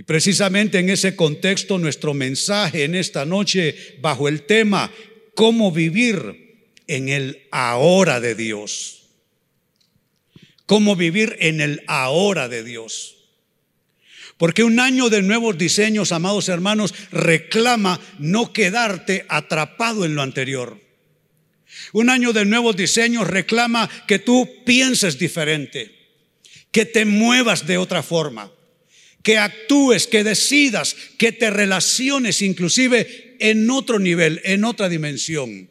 Y precisamente en ese contexto nuestro mensaje en esta noche bajo el tema cómo vivir en el ahora de Dios. Cómo vivir en el ahora de Dios. Porque un año de nuevos diseños, amados hermanos, reclama no quedarte atrapado en lo anterior. Un año de nuevos diseños reclama que tú pienses diferente, que te muevas de otra forma, que actúes, que decidas, que te relaciones inclusive en otro nivel, en otra dimensión.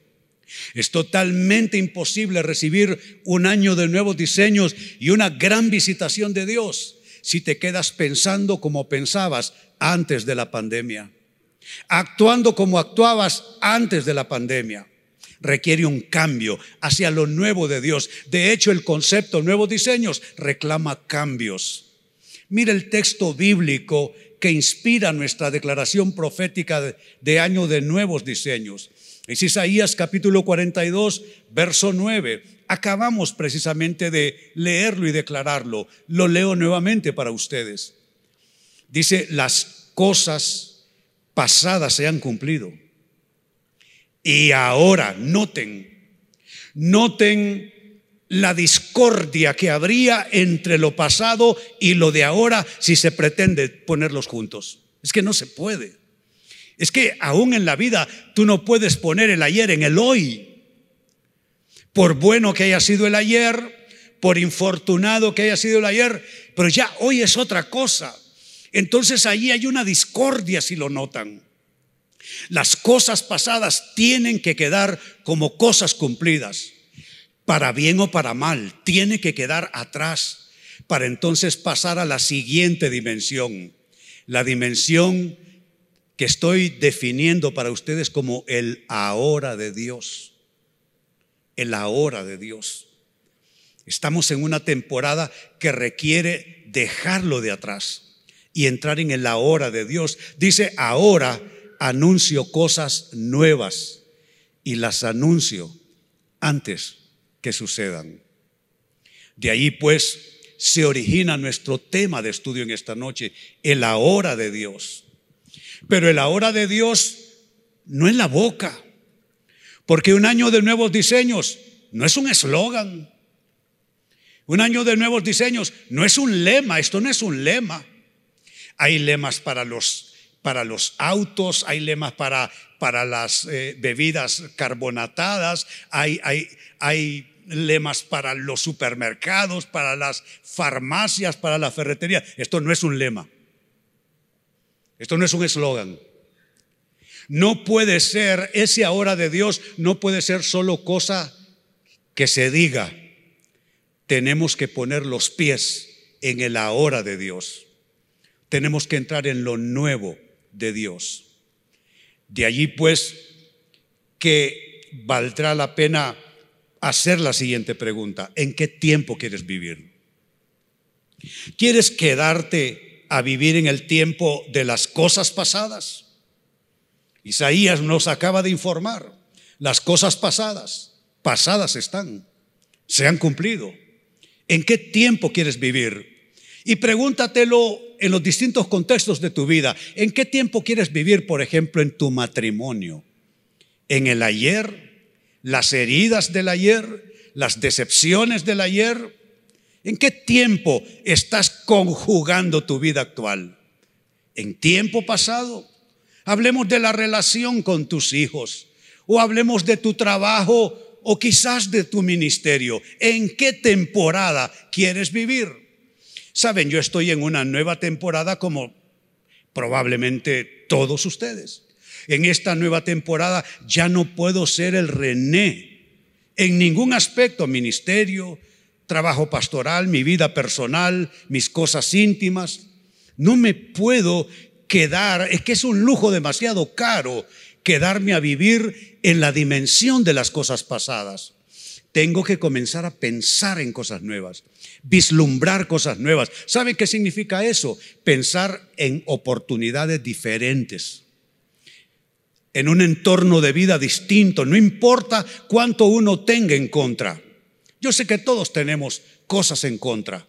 Es totalmente imposible recibir un año de nuevos diseños y una gran visitación de Dios si te quedas pensando como pensabas antes de la pandemia, actuando como actuabas antes de la pandemia. Requiere un cambio hacia lo nuevo de Dios. De hecho, el concepto nuevos diseños reclama cambios. Mira el texto bíblico que inspira nuestra declaración profética de, de año de nuevos diseños. Es Isaías capítulo 42, verso 9. Acabamos precisamente de leerlo y declararlo. Lo leo nuevamente para ustedes. Dice, las cosas pasadas se han cumplido. Y ahora, noten, noten la discordia que habría entre lo pasado y lo de ahora si se pretende ponerlos juntos. Es que no se puede. Es que aún en la vida tú no puedes poner el ayer en el hoy. Por bueno que haya sido el ayer, por infortunado que haya sido el ayer, pero ya hoy es otra cosa. Entonces ahí hay una discordia si lo notan. Las cosas pasadas tienen que quedar como cosas cumplidas, para bien o para mal, tiene que quedar atrás para entonces pasar a la siguiente dimensión, la dimensión que estoy definiendo para ustedes como el ahora de Dios. El ahora de Dios. Estamos en una temporada que requiere dejarlo de atrás y entrar en el ahora de Dios. Dice, ahora anuncio cosas nuevas y las anuncio antes que sucedan. De ahí pues se origina nuestro tema de estudio en esta noche, el ahora de Dios. Pero el ahora de Dios no es la boca, porque un año de nuevos diseños no es un eslogan. Un año de nuevos diseños no es un lema, esto no es un lema. Hay lemas para los, para los autos, hay lemas para, para las eh, bebidas carbonatadas, hay, hay, hay lemas para los supermercados, para las farmacias, para la ferretería. Esto no es un lema. Esto no es un eslogan. No puede ser, ese ahora de Dios no puede ser solo cosa que se diga. Tenemos que poner los pies en el ahora de Dios. Tenemos que entrar en lo nuevo de Dios. De allí pues que valdrá la pena hacer la siguiente pregunta. ¿En qué tiempo quieres vivir? ¿Quieres quedarte a vivir en el tiempo de las cosas pasadas. Isaías nos acaba de informar, las cosas pasadas, pasadas están, se han cumplido. ¿En qué tiempo quieres vivir? Y pregúntatelo en los distintos contextos de tu vida. ¿En qué tiempo quieres vivir, por ejemplo, en tu matrimonio? ¿En el ayer? ¿Las heridas del ayer? ¿Las decepciones del ayer? ¿En qué tiempo estás conjugando tu vida actual? ¿En tiempo pasado? Hablemos de la relación con tus hijos o hablemos de tu trabajo o quizás de tu ministerio. ¿En qué temporada quieres vivir? Saben, yo estoy en una nueva temporada como probablemente todos ustedes. En esta nueva temporada ya no puedo ser el René en ningún aspecto, ministerio, trabajo pastoral, mi vida personal, mis cosas íntimas. No me puedo quedar, es que es un lujo demasiado caro quedarme a vivir en la dimensión de las cosas pasadas. Tengo que comenzar a pensar en cosas nuevas, vislumbrar cosas nuevas. ¿Saben qué significa eso? Pensar en oportunidades diferentes, en un entorno de vida distinto, no importa cuánto uno tenga en contra. Yo sé que todos tenemos cosas en contra,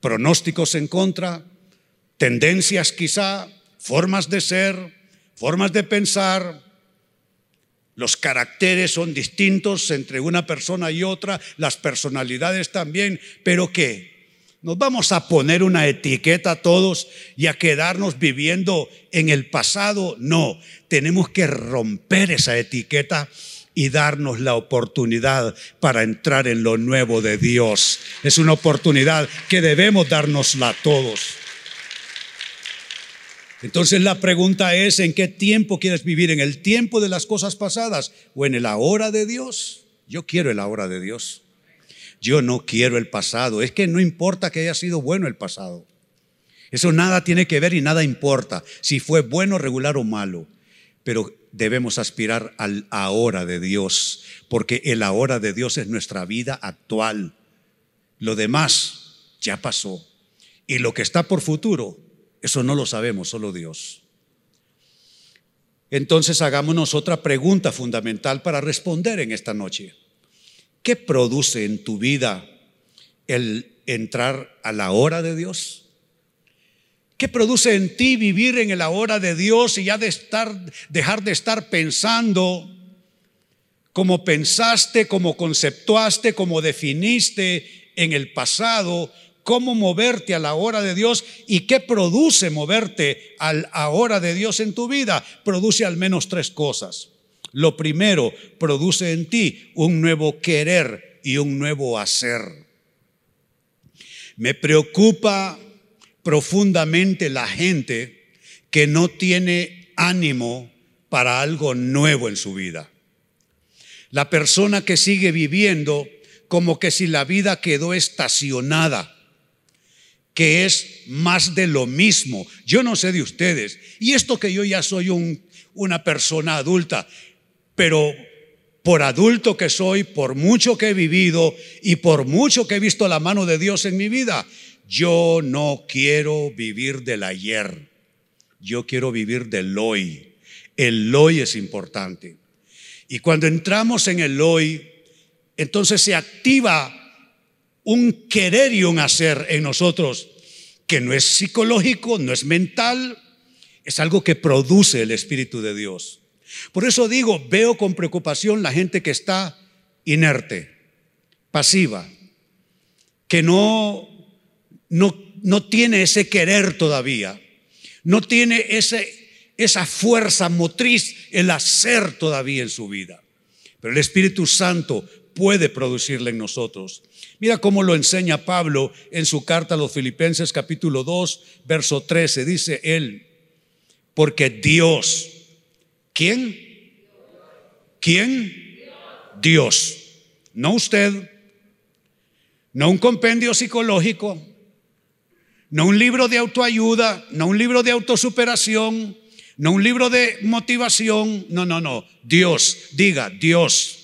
pronósticos en contra, tendencias quizá, formas de ser, formas de pensar. Los caracteres son distintos entre una persona y otra, las personalidades también, pero ¿qué? ¿Nos vamos a poner una etiqueta a todos y a quedarnos viviendo en el pasado? No, tenemos que romper esa etiqueta y darnos la oportunidad para entrar en lo nuevo de Dios. Es una oportunidad que debemos dárnosla a todos. Entonces la pregunta es, ¿en qué tiempo quieres vivir? ¿En el tiempo de las cosas pasadas o en el ahora de Dios? Yo quiero el ahora de Dios. Yo no quiero el pasado. Es que no importa que haya sido bueno el pasado. Eso nada tiene que ver y nada importa si fue bueno, regular o malo. Pero debemos aspirar al ahora de Dios, porque el ahora de Dios es nuestra vida actual. Lo demás ya pasó. Y lo que está por futuro, eso no lo sabemos, solo Dios. Entonces hagámonos otra pregunta fundamental para responder en esta noche. ¿Qué produce en tu vida el entrar a la hora de Dios? ¿Qué produce en ti vivir en el ahora de Dios y ya de estar, dejar de estar pensando como pensaste, como conceptuaste, como definiste en el pasado? ¿Cómo moverte a la hora de Dios y qué produce moverte a la hora de Dios en tu vida? Produce al menos tres cosas. Lo primero, produce en ti un nuevo querer y un nuevo hacer. Me preocupa profundamente la gente que no tiene ánimo para algo nuevo en su vida. La persona que sigue viviendo como que si la vida quedó estacionada, que es más de lo mismo. Yo no sé de ustedes, y esto que yo ya soy un, una persona adulta, pero por adulto que soy, por mucho que he vivido y por mucho que he visto la mano de Dios en mi vida, yo no quiero vivir del ayer, yo quiero vivir del hoy. El hoy es importante. Y cuando entramos en el hoy, entonces se activa un querer y un hacer en nosotros que no es psicológico, no es mental, es algo que produce el Espíritu de Dios. Por eso digo, veo con preocupación la gente que está inerte, pasiva, que no no, no tiene ese querer todavía, no tiene ese, esa fuerza motriz, el hacer todavía en su vida. Pero el Espíritu Santo puede producirle en nosotros. Mira cómo lo enseña Pablo en su carta a los Filipenses capítulo 2, verso 13. Dice él, porque Dios, ¿quién? ¿Quién? Dios. No usted, no un compendio psicológico, no un libro de autoayuda, no un libro de autosuperación, no un libro de motivación. No, no, no. Dios, diga, Dios.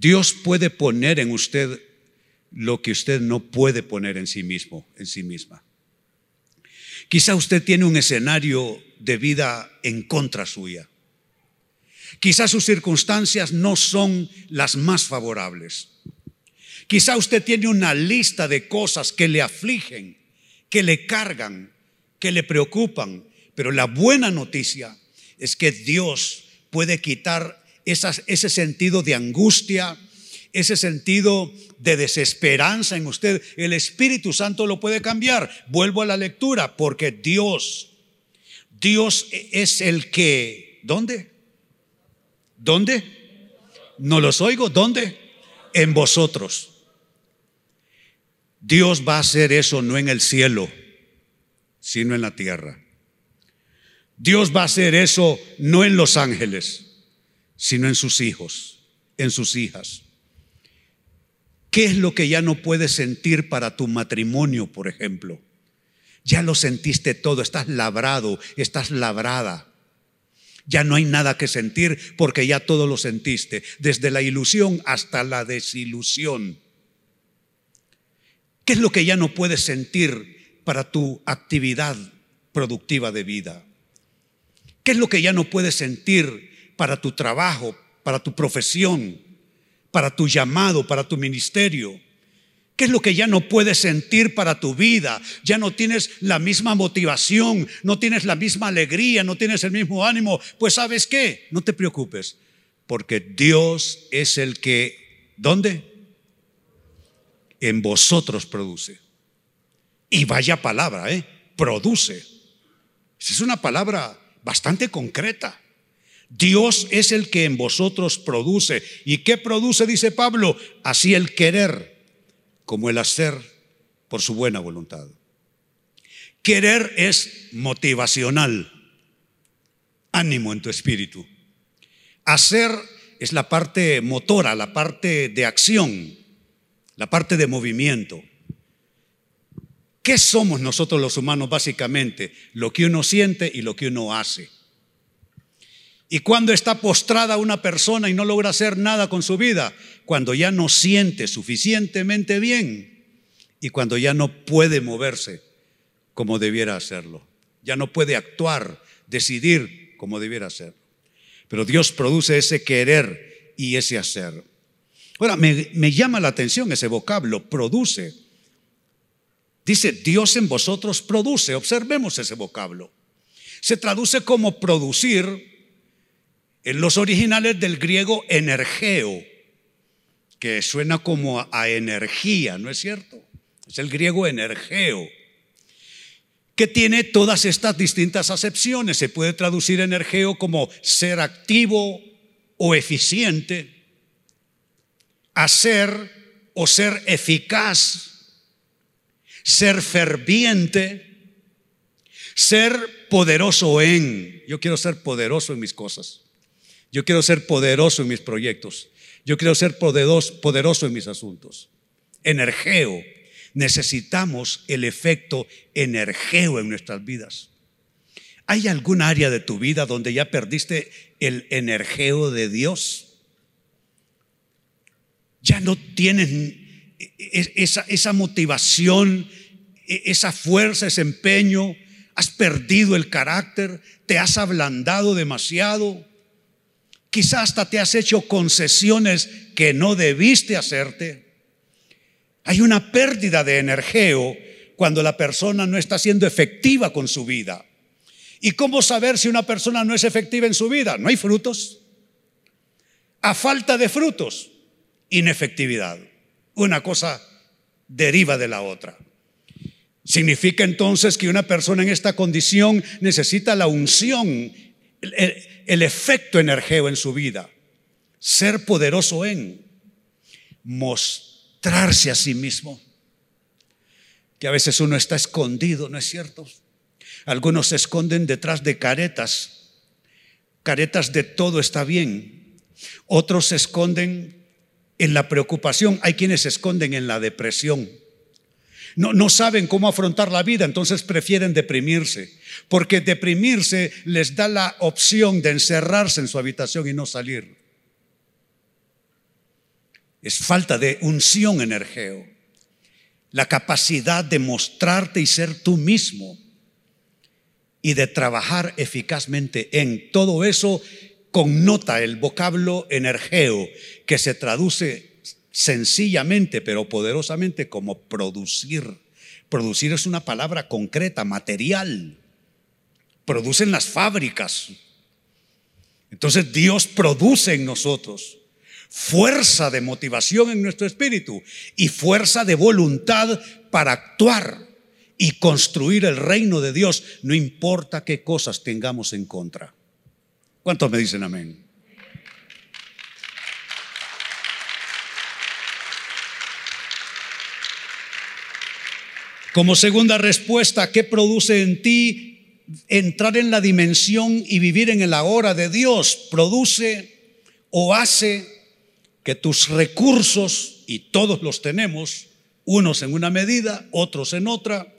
Dios puede poner en usted lo que usted no puede poner en sí mismo, en sí misma. Quizá usted tiene un escenario de vida en contra suya. Quizá sus circunstancias no son las más favorables. Quizá usted tiene una lista de cosas que le afligen, que le cargan, que le preocupan, pero la buena noticia es que Dios puede quitar ese sentido de angustia, ese sentido de desesperanza en usted. El Espíritu Santo lo puede cambiar. Vuelvo a la lectura, porque Dios, Dios es el que, ¿dónde? ¿Dónde? No los oigo, ¿dónde? En vosotros. Dios va a hacer eso no en el cielo, sino en la tierra. Dios va a hacer eso no en los ángeles, sino en sus hijos, en sus hijas. ¿Qué es lo que ya no puedes sentir para tu matrimonio, por ejemplo? Ya lo sentiste todo, estás labrado, estás labrada. Ya no hay nada que sentir porque ya todo lo sentiste, desde la ilusión hasta la desilusión. ¿Qué es lo que ya no puedes sentir para tu actividad productiva de vida? ¿Qué es lo que ya no puedes sentir para tu trabajo, para tu profesión, para tu llamado, para tu ministerio? ¿Qué es lo que ya no puedes sentir para tu vida? Ya no tienes la misma motivación, no tienes la misma alegría, no tienes el mismo ánimo. Pues sabes qué, no te preocupes, porque Dios es el que, ¿dónde? En vosotros produce. Y vaya palabra, ¿eh? Produce. Es una palabra bastante concreta. Dios es el que en vosotros produce. ¿Y qué produce? Dice Pablo. Así el querer como el hacer por su buena voluntad. Querer es motivacional, ánimo en tu espíritu. Hacer es la parte motora, la parte de acción, la parte de movimiento. ¿Qué somos nosotros los humanos básicamente? Lo que uno siente y lo que uno hace. ¿Y cuando está postrada una persona y no logra hacer nada con su vida? Cuando ya no siente suficientemente bien y cuando ya no puede moverse como debiera hacerlo. Ya no puede actuar, decidir como debiera hacerlo. Pero Dios produce ese querer y ese hacer. Ahora, me, me llama la atención ese vocablo, produce. Dice, Dios en vosotros produce. Observemos ese vocablo. Se traduce como producir en los originales del griego energeo, que suena como a energía, ¿no es cierto? Es el griego energeo, que tiene todas estas distintas acepciones. Se puede traducir energeo como ser activo o eficiente, hacer o ser eficaz, ser ferviente, ser poderoso en. Yo quiero ser poderoso en mis cosas. Yo quiero ser poderoso en mis proyectos. Yo quiero ser poderoso, en mis asuntos. Energeo. Necesitamos el efecto energeo en nuestras vidas. ¿Hay algún área de tu vida donde ya perdiste el energeo de Dios? Ya no tienes esa, esa motivación, esa fuerza, ese empeño. Has perdido el carácter, te has ablandado demasiado Quizás hasta te has hecho concesiones que no debiste hacerte. Hay una pérdida de energeo cuando la persona no está siendo efectiva con su vida. ¿Y cómo saber si una persona no es efectiva en su vida? No hay frutos. A falta de frutos, inefectividad. Una cosa deriva de la otra. Significa entonces que una persona en esta condición necesita la unción el, efecto energeo en su vida, ser poderoso en mostrarse a sí mismo, que a veces uno está escondido, ¿no es cierto? Algunos se esconden detrás de caretas, caretas de todo está bien, otros se esconden en la preocupación, hay quienes se esconden en la depresión. No, saben cómo afrontar la vida, entonces prefieren deprimirse, porque deprimirse les da la opción de encerrarse en su habitación y no salir. Es falta de unción energeo, la capacidad de mostrarte y ser tú mismo y de trabajar eficazmente en todo eso connota el vocablo energeo que se traduce sencillamente pero poderosamente como producir. Producir es una palabra concreta, material. Producen las fábricas. Entonces Dios produce en nosotros fuerza de motivación en nuestro espíritu y fuerza de voluntad para actuar y construir el reino de Dios, no importa qué cosas tengamos en contra. ¿Cuántos me dicen amén? Como segunda respuesta, ¿qué produce en ti entrar en la dimensión y vivir en el ahora de Dios? Produce o hace que tus recursos, y todos los tenemos, unos en una medida, otros en otra,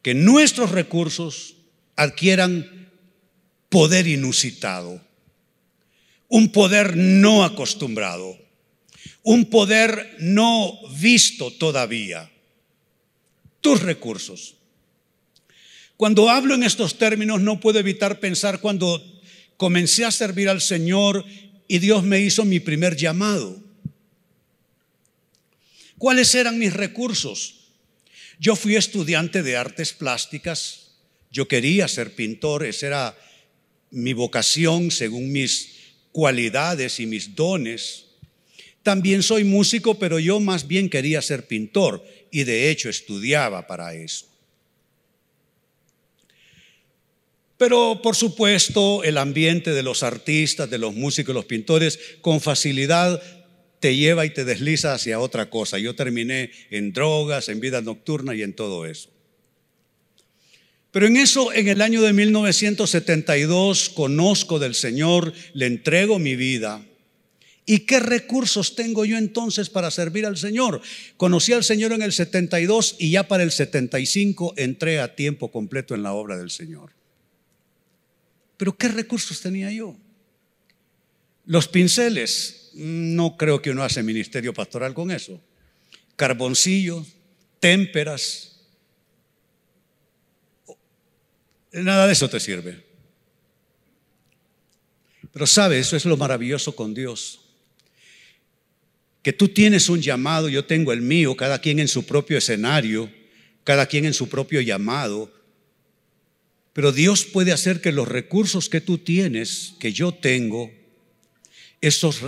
que nuestros recursos adquieran poder inusitado, un poder no acostumbrado, un poder no visto todavía tus recursos. Cuando hablo en estos términos no puedo evitar pensar cuando comencé a servir al Señor y Dios me hizo mi primer llamado. ¿Cuáles eran mis recursos? Yo fui estudiante de artes plásticas, yo quería ser pintor, esa era mi vocación según mis cualidades y mis dones. También soy músico, pero yo más bien quería ser pintor y de hecho estudiaba para eso. Pero por supuesto el ambiente de los artistas, de los músicos, los pintores, con facilidad te lleva y te desliza hacia otra cosa. Yo terminé en drogas, en vida nocturna y en todo eso. Pero en eso, en el año de 1972, conozco del Señor, le entrego mi vida. ¿Y qué recursos tengo yo entonces para servir al Señor? Conocí al Señor en el 72 y ya para el 75 entré a tiempo completo en la obra del Señor. Pero ¿qué recursos tenía yo? Los pinceles, no creo que uno hace ministerio pastoral con eso. Carboncillos, témperas, nada de eso te sirve. Pero sabe, eso es lo maravilloso con Dios. Que tú tienes un llamado, yo tengo el mío, cada quien en su propio escenario, cada quien en su propio llamado, pero Dios puede hacer que los recursos que tú tienes, que yo tengo, esos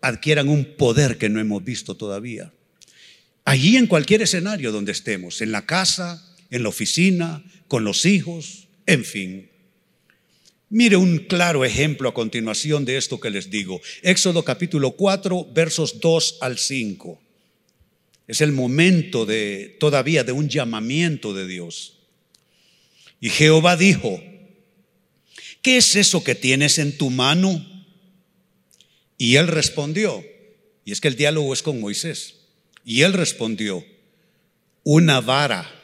adquieran un poder que no hemos visto todavía. Allí en cualquier escenario donde estemos, en la casa, en la oficina, con los hijos, en fin. Mire un claro ejemplo a continuación de esto que les digo. Éxodo capítulo 4, versos 2 al 5. Es el momento de todavía de un llamamiento de Dios. Y Jehová dijo, ¿qué es eso que tienes en tu mano? Y él respondió, y es que el diálogo es con Moisés, y él respondió, una vara.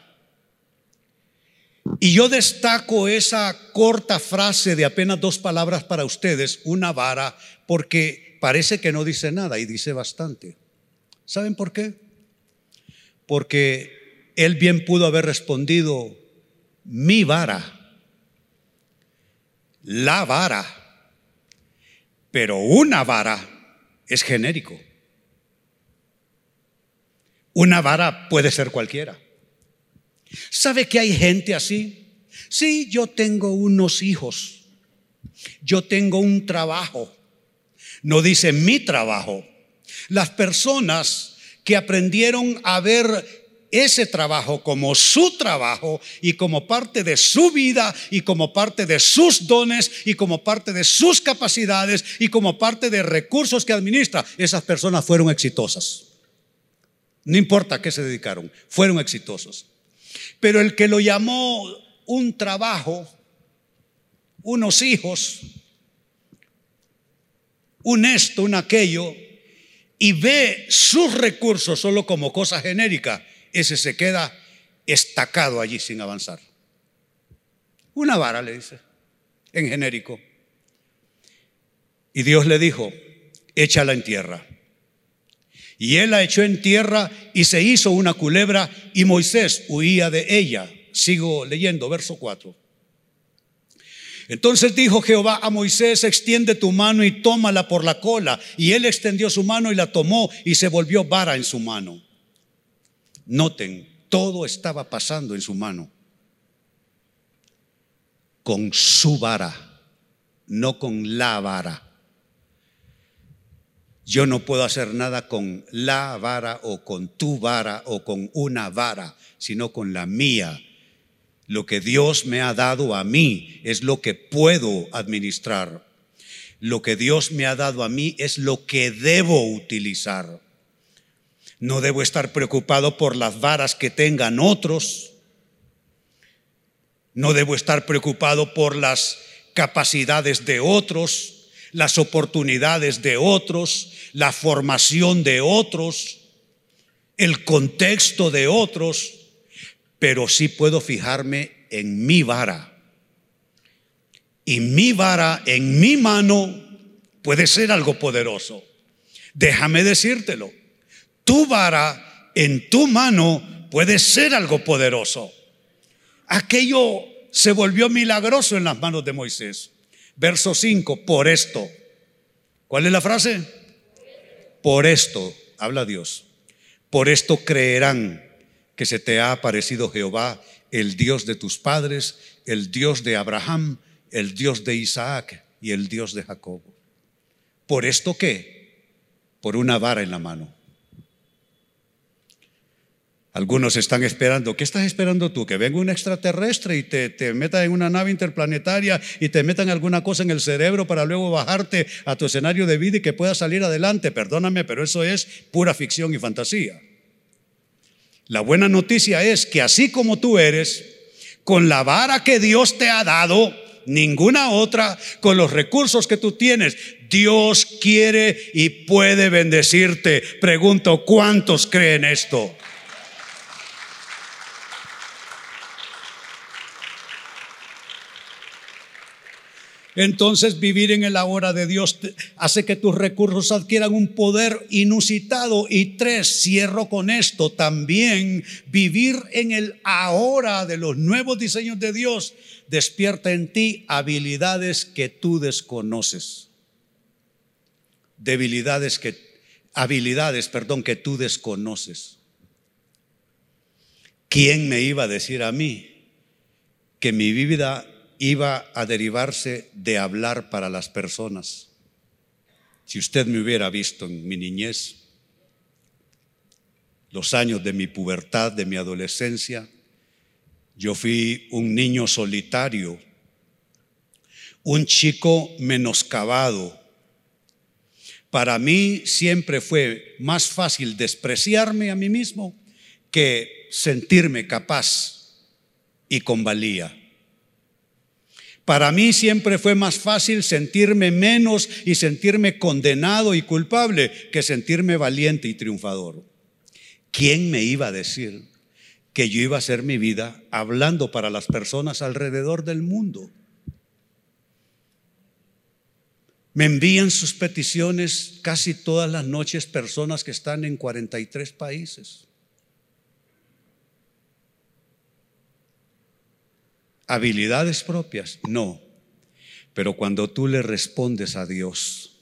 Y yo destaco esa corta frase de apenas dos palabras para ustedes, una vara, porque parece que no dice nada y dice bastante. ¿Saben por qué? Porque él bien pudo haber respondido, mi vara, la vara, pero una vara es genérico. Una vara puede ser cualquiera. ¿Sabe que hay gente así? Sí, yo tengo unos hijos, yo tengo un trabajo. No dice mi trabajo. Las personas que aprendieron a ver ese trabajo como su trabajo y como parte de su vida y como parte de sus dones y como parte de sus capacidades y como parte de recursos que administra, esas personas fueron exitosas. No importa a qué se dedicaron, fueron exitosos. Pero el que lo llamó un trabajo, unos hijos, un esto, un aquello, y ve sus recursos solo como cosa genérica, ese se queda estacado allí sin avanzar. Una vara, le dice, en genérico. Y Dios le dijo, échala en tierra. Y él la echó en tierra y se hizo una culebra y Moisés huía de ella. Sigo leyendo, verso 4. Entonces dijo Jehová a Moisés, extiende tu mano y tómala por la cola. Y él extendió su mano y la tomó y se volvió vara en su mano. Noten, todo estaba pasando en su mano. Con su vara, no con la vara. Yo no puedo hacer nada con la vara o con tu vara o con una vara, sino con la mía. Lo que Dios me ha dado a mí es lo que puedo administrar. Lo que Dios me ha dado a mí es lo que debo utilizar. No debo estar preocupado por las varas que tengan otros. No debo estar preocupado por las capacidades de otros, las oportunidades de otros, la formación de otros, el contexto de otros, pero sí puedo fijarme en mi vara. Y mi vara en mi mano puede ser algo poderoso. Déjame decírtelo tu vara en tu mano puede ser algo poderoso. Aquello se volvió milagroso en las manos de Moisés. Verso 5, por esto. ¿Cuál es la frase? Por esto, habla Dios. Por esto creerán que se te ha aparecido Jehová, el Dios de tus padres, el Dios de Abraham, el Dios de Isaac y el Dios de Jacob. ¿Por esto qué? Por una vara en la mano. Algunos están esperando, ¿qué estás esperando tú? Que venga un extraterrestre y te, te meta en una nave interplanetaria y te metan alguna cosa en el cerebro para luego bajarte a tu escenario de vida y que puedas salir adelante. Perdóname, pero eso es pura ficción y fantasía. La buena noticia es que así como tú eres, con la vara que Dios te ha dado, ninguna otra, con los recursos que tú tienes, Dios quiere y puede bendecirte. Pregunto, ¿cuántos creen esto? Entonces vivir en el ahora de Dios hace que tus recursos adquieran un poder inusitado. Y tres, cierro con esto, también vivir en el ahora de los nuevos diseños de Dios despierta en ti habilidades que tú desconoces. Debilidades que, habilidades, perdón, que tú desconoces. ¿Quién me iba a decir a mí que mi vida iba a derivarse de hablar para las personas. Si usted me hubiera visto en mi niñez, los años de mi pubertad, de mi adolescencia, yo fui un niño solitario, un chico menoscabado. Para mí siempre fue más fácil despreciarme a mí mismo que sentirme capaz y con valía. Para mí siempre fue más fácil sentirme menos y sentirme condenado y culpable que sentirme valiente y triunfador. ¿Quién me iba a decir que yo iba a hacer mi vida hablando para las personas alrededor del mundo? Me envían sus peticiones casi todas las noches personas que están en 43 países. Habilidades propias, no. Pero cuando tú le respondes a Dios,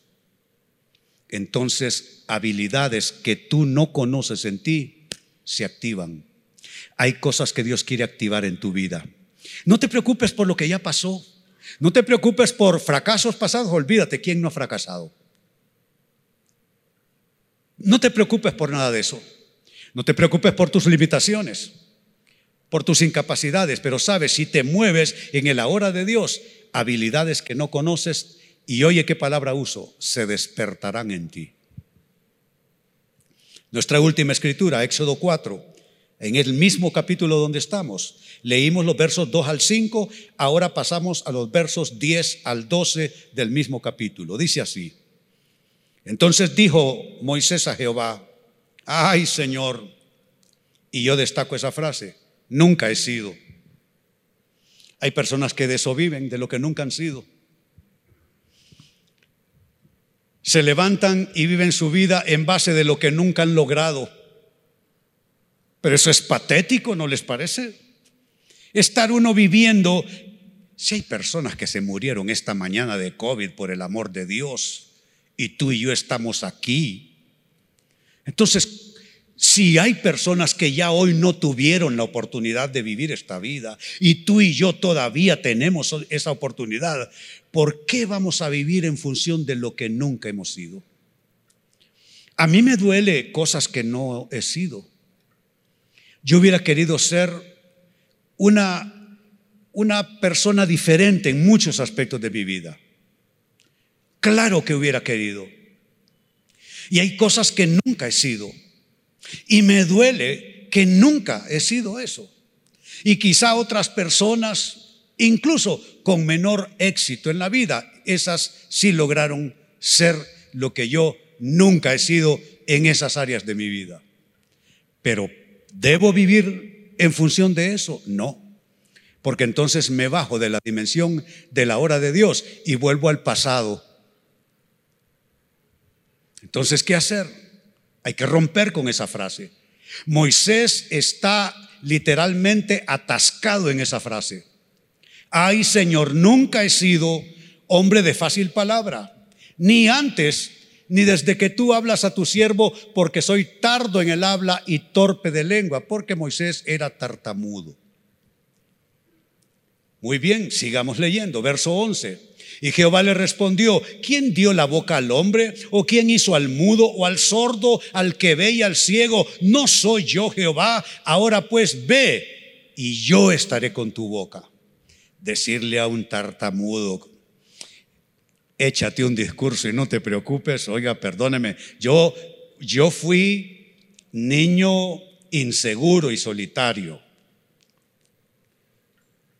entonces habilidades que tú no conoces en ti se activan. Hay cosas que Dios quiere activar en tu vida. No te preocupes por lo que ya pasó. No te preocupes por fracasos pasados. Olvídate, ¿quién no ha fracasado? No te preocupes por nada de eso. No te preocupes por tus limitaciones por tus incapacidades, pero sabes, si te mueves en el ahora de Dios, habilidades que no conoces, y oye qué palabra uso, se despertarán en ti. Nuestra última escritura, Éxodo 4, en el mismo capítulo donde estamos, leímos los versos 2 al 5, ahora pasamos a los versos 10 al 12 del mismo capítulo. Dice así, entonces dijo Moisés a Jehová, ay Señor, y yo destaco esa frase, Nunca he sido. Hay personas que de eso viven, de lo que nunca han sido. Se levantan y viven su vida en base de lo que nunca han logrado. Pero eso es patético, ¿no les parece? Estar uno viviendo, si hay personas que se murieron esta mañana de COVID por el amor de Dios y tú y yo estamos aquí, entonces si hay personas que ya hoy no tuvieron la oportunidad de vivir esta vida y tú y yo todavía tenemos esa oportunidad, ¿por qué vamos a vivir en función de lo que nunca hemos sido? A mí me duele cosas que no he sido. Yo hubiera querido ser una, una persona diferente en muchos aspectos de mi vida. Claro que hubiera querido. Y hay cosas que nunca he sido. Y me duele que nunca he sido eso. Y quizá otras personas, incluso con menor éxito en la vida, esas sí lograron ser lo que yo nunca he sido en esas áreas de mi vida. Pero ¿debo vivir en función de eso? No. Porque entonces me bajo de la dimensión de la hora de Dios y vuelvo al pasado. Entonces, ¿qué hacer? Hay que romper con esa frase. Moisés está literalmente atascado en esa frase. Ay, Señor, nunca he sido hombre de fácil palabra, ni antes ni desde que tú hablas a tu siervo, porque soy tardo en el habla y torpe de lengua, porque Moisés era tartamudo. Muy bien, sigamos leyendo, verso 11. Y Jehová le respondió, ¿quién dio la boca al hombre? ¿O quién hizo al mudo o al sordo, al que ve y al ciego? No soy yo Jehová. Ahora pues ve y yo estaré con tu boca. Decirle a un tartamudo, échate un discurso y no te preocupes, oiga, perdóneme, yo, yo fui niño inseguro y solitario.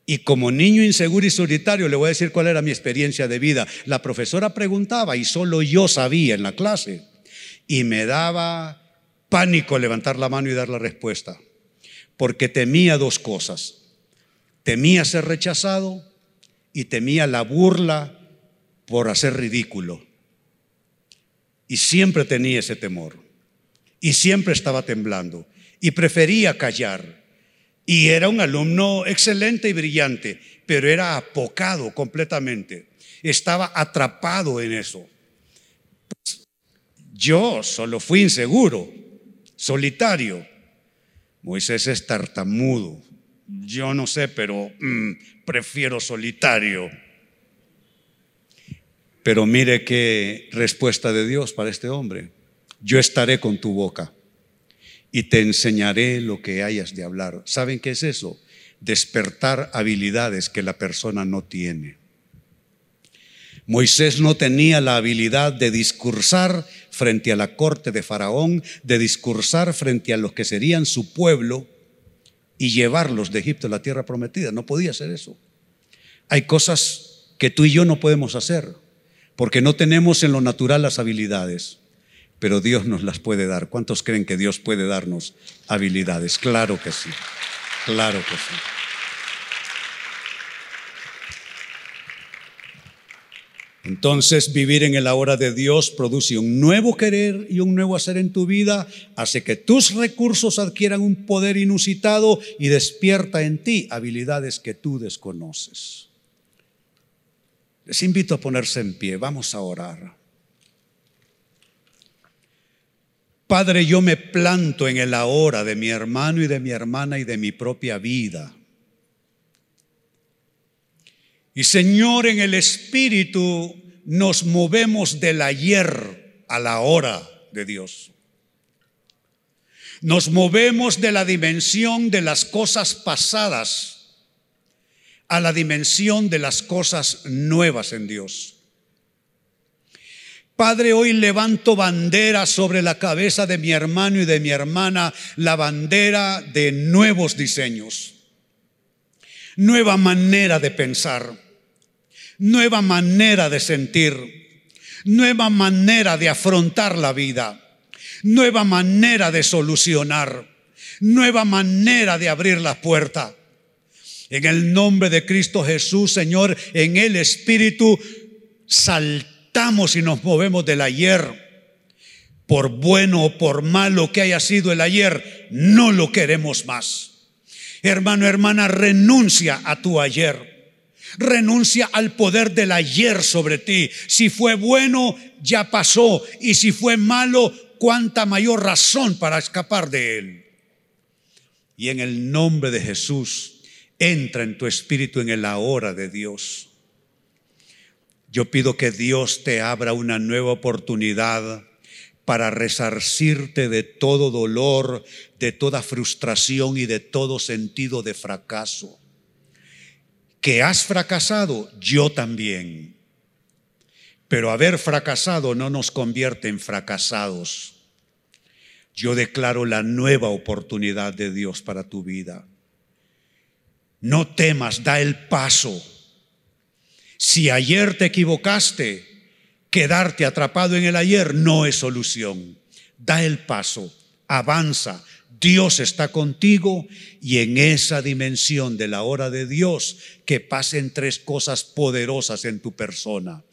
Y como niño inseguro y solitario, le voy a decir cuál era mi experiencia de vida. La profesora preguntaba y solo yo sabía en la clase. Y me daba pánico levantar la mano y dar la respuesta. Porque temía dos cosas. Temía ser rechazado y temía la burla por hacer ridículo. Y siempre tenía ese temor. Y siempre estaba temblando. Y prefería callar y era un alumno excelente y brillante, pero era apocado completamente. Estaba atrapado en eso. yo solo fui inseguro, solitario. Moisés es tartamudo. Yo no sé, pero mm, prefiero solitario. Pero mire qué respuesta de Dios para este hombre. Yo estaré con tu boca y te enseñaré lo que hayas de hablar. ¿Saben qué es eso? Despertar habilidades que la persona no tiene. Moisés no tenía la habilidad de discursar frente a la corte de Faraón, de discursar frente a los que serían su pueblo y llevarlos de Egipto a la tierra prometida. No podía hacer eso. Hay cosas que tú y yo no podemos hacer porque no tenemos en lo natural las habilidades pero Dios nos las puede dar. ¿Cuántos creen que Dios puede darnos habilidades? Claro que sí, claro que sí. Entonces vivir en el ahora de Dios produce un nuevo querer y un nuevo hacer en tu vida, hace que tus recursos adquieran un poder inusitado y despierta en ti habilidades que tú desconoces. Les invito a ponerse en pie, vamos a orar. Padre, yo me planto en el ahora de mi hermano y de mi hermana y de mi propia vida. Y Señor, en el Espíritu nos movemos del ayer a la hora de Dios. Nos movemos de la dimensión de las cosas pasadas a la dimensión de las cosas nuevas en Dios. Padre, hoy levanto bandera sobre la cabeza de mi hermano y de mi hermana, la bandera de nuevos diseños, nueva manera de pensar, nueva manera de sentir, nueva manera de afrontar la vida, nueva manera de solucionar, nueva manera de abrir la puerta. En el nombre de Cristo Jesús, Señor, en el Espíritu, saltamos y nos movemos del ayer, por bueno o por malo que haya sido el ayer, no lo queremos más. Hermano, hermana, renuncia a tu ayer. Renuncia al poder del ayer sobre ti. Si fue bueno, ya pasó. Y si fue malo, cuánta mayor razón para escapar de él. Y en el nombre de Jesús, entra en tu espíritu en el ahora de Dios. Yo pido que Dios te abra una nueva oportunidad para resarcirte de todo dolor, de toda frustración y de todo sentido de fracaso. Que has fracasado, yo también. Pero haber fracasado no nos convierte en fracasados. Yo declaro la nueva oportunidad de Dios para tu vida. No temas, da el paso si ayer te equivocaste, quedarte atrapado en el ayer no es solución. Da el paso, avanza. Dios está contigo y en esa dimensión de la hora de Dios que pasen tres cosas poderosas en tu persona.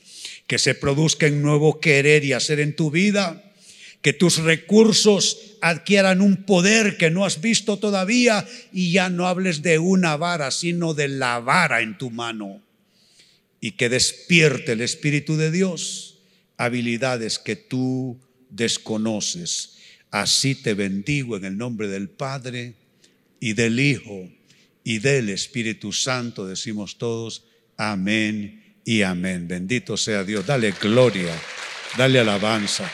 Que se produzca un nuevo querer y hacer en tu vida. Que tus recursos adquieran un poder que no has visto todavía y ya no hables de una vara, sino de la vara en tu mano y que despierte el Espíritu de Dios habilidades que tú desconoces. Así te bendigo en el nombre del Padre y del Hijo y del Espíritu Santo. Decimos todos, amén y amén. Bendito sea Dios. Dale gloria, dale alabanza.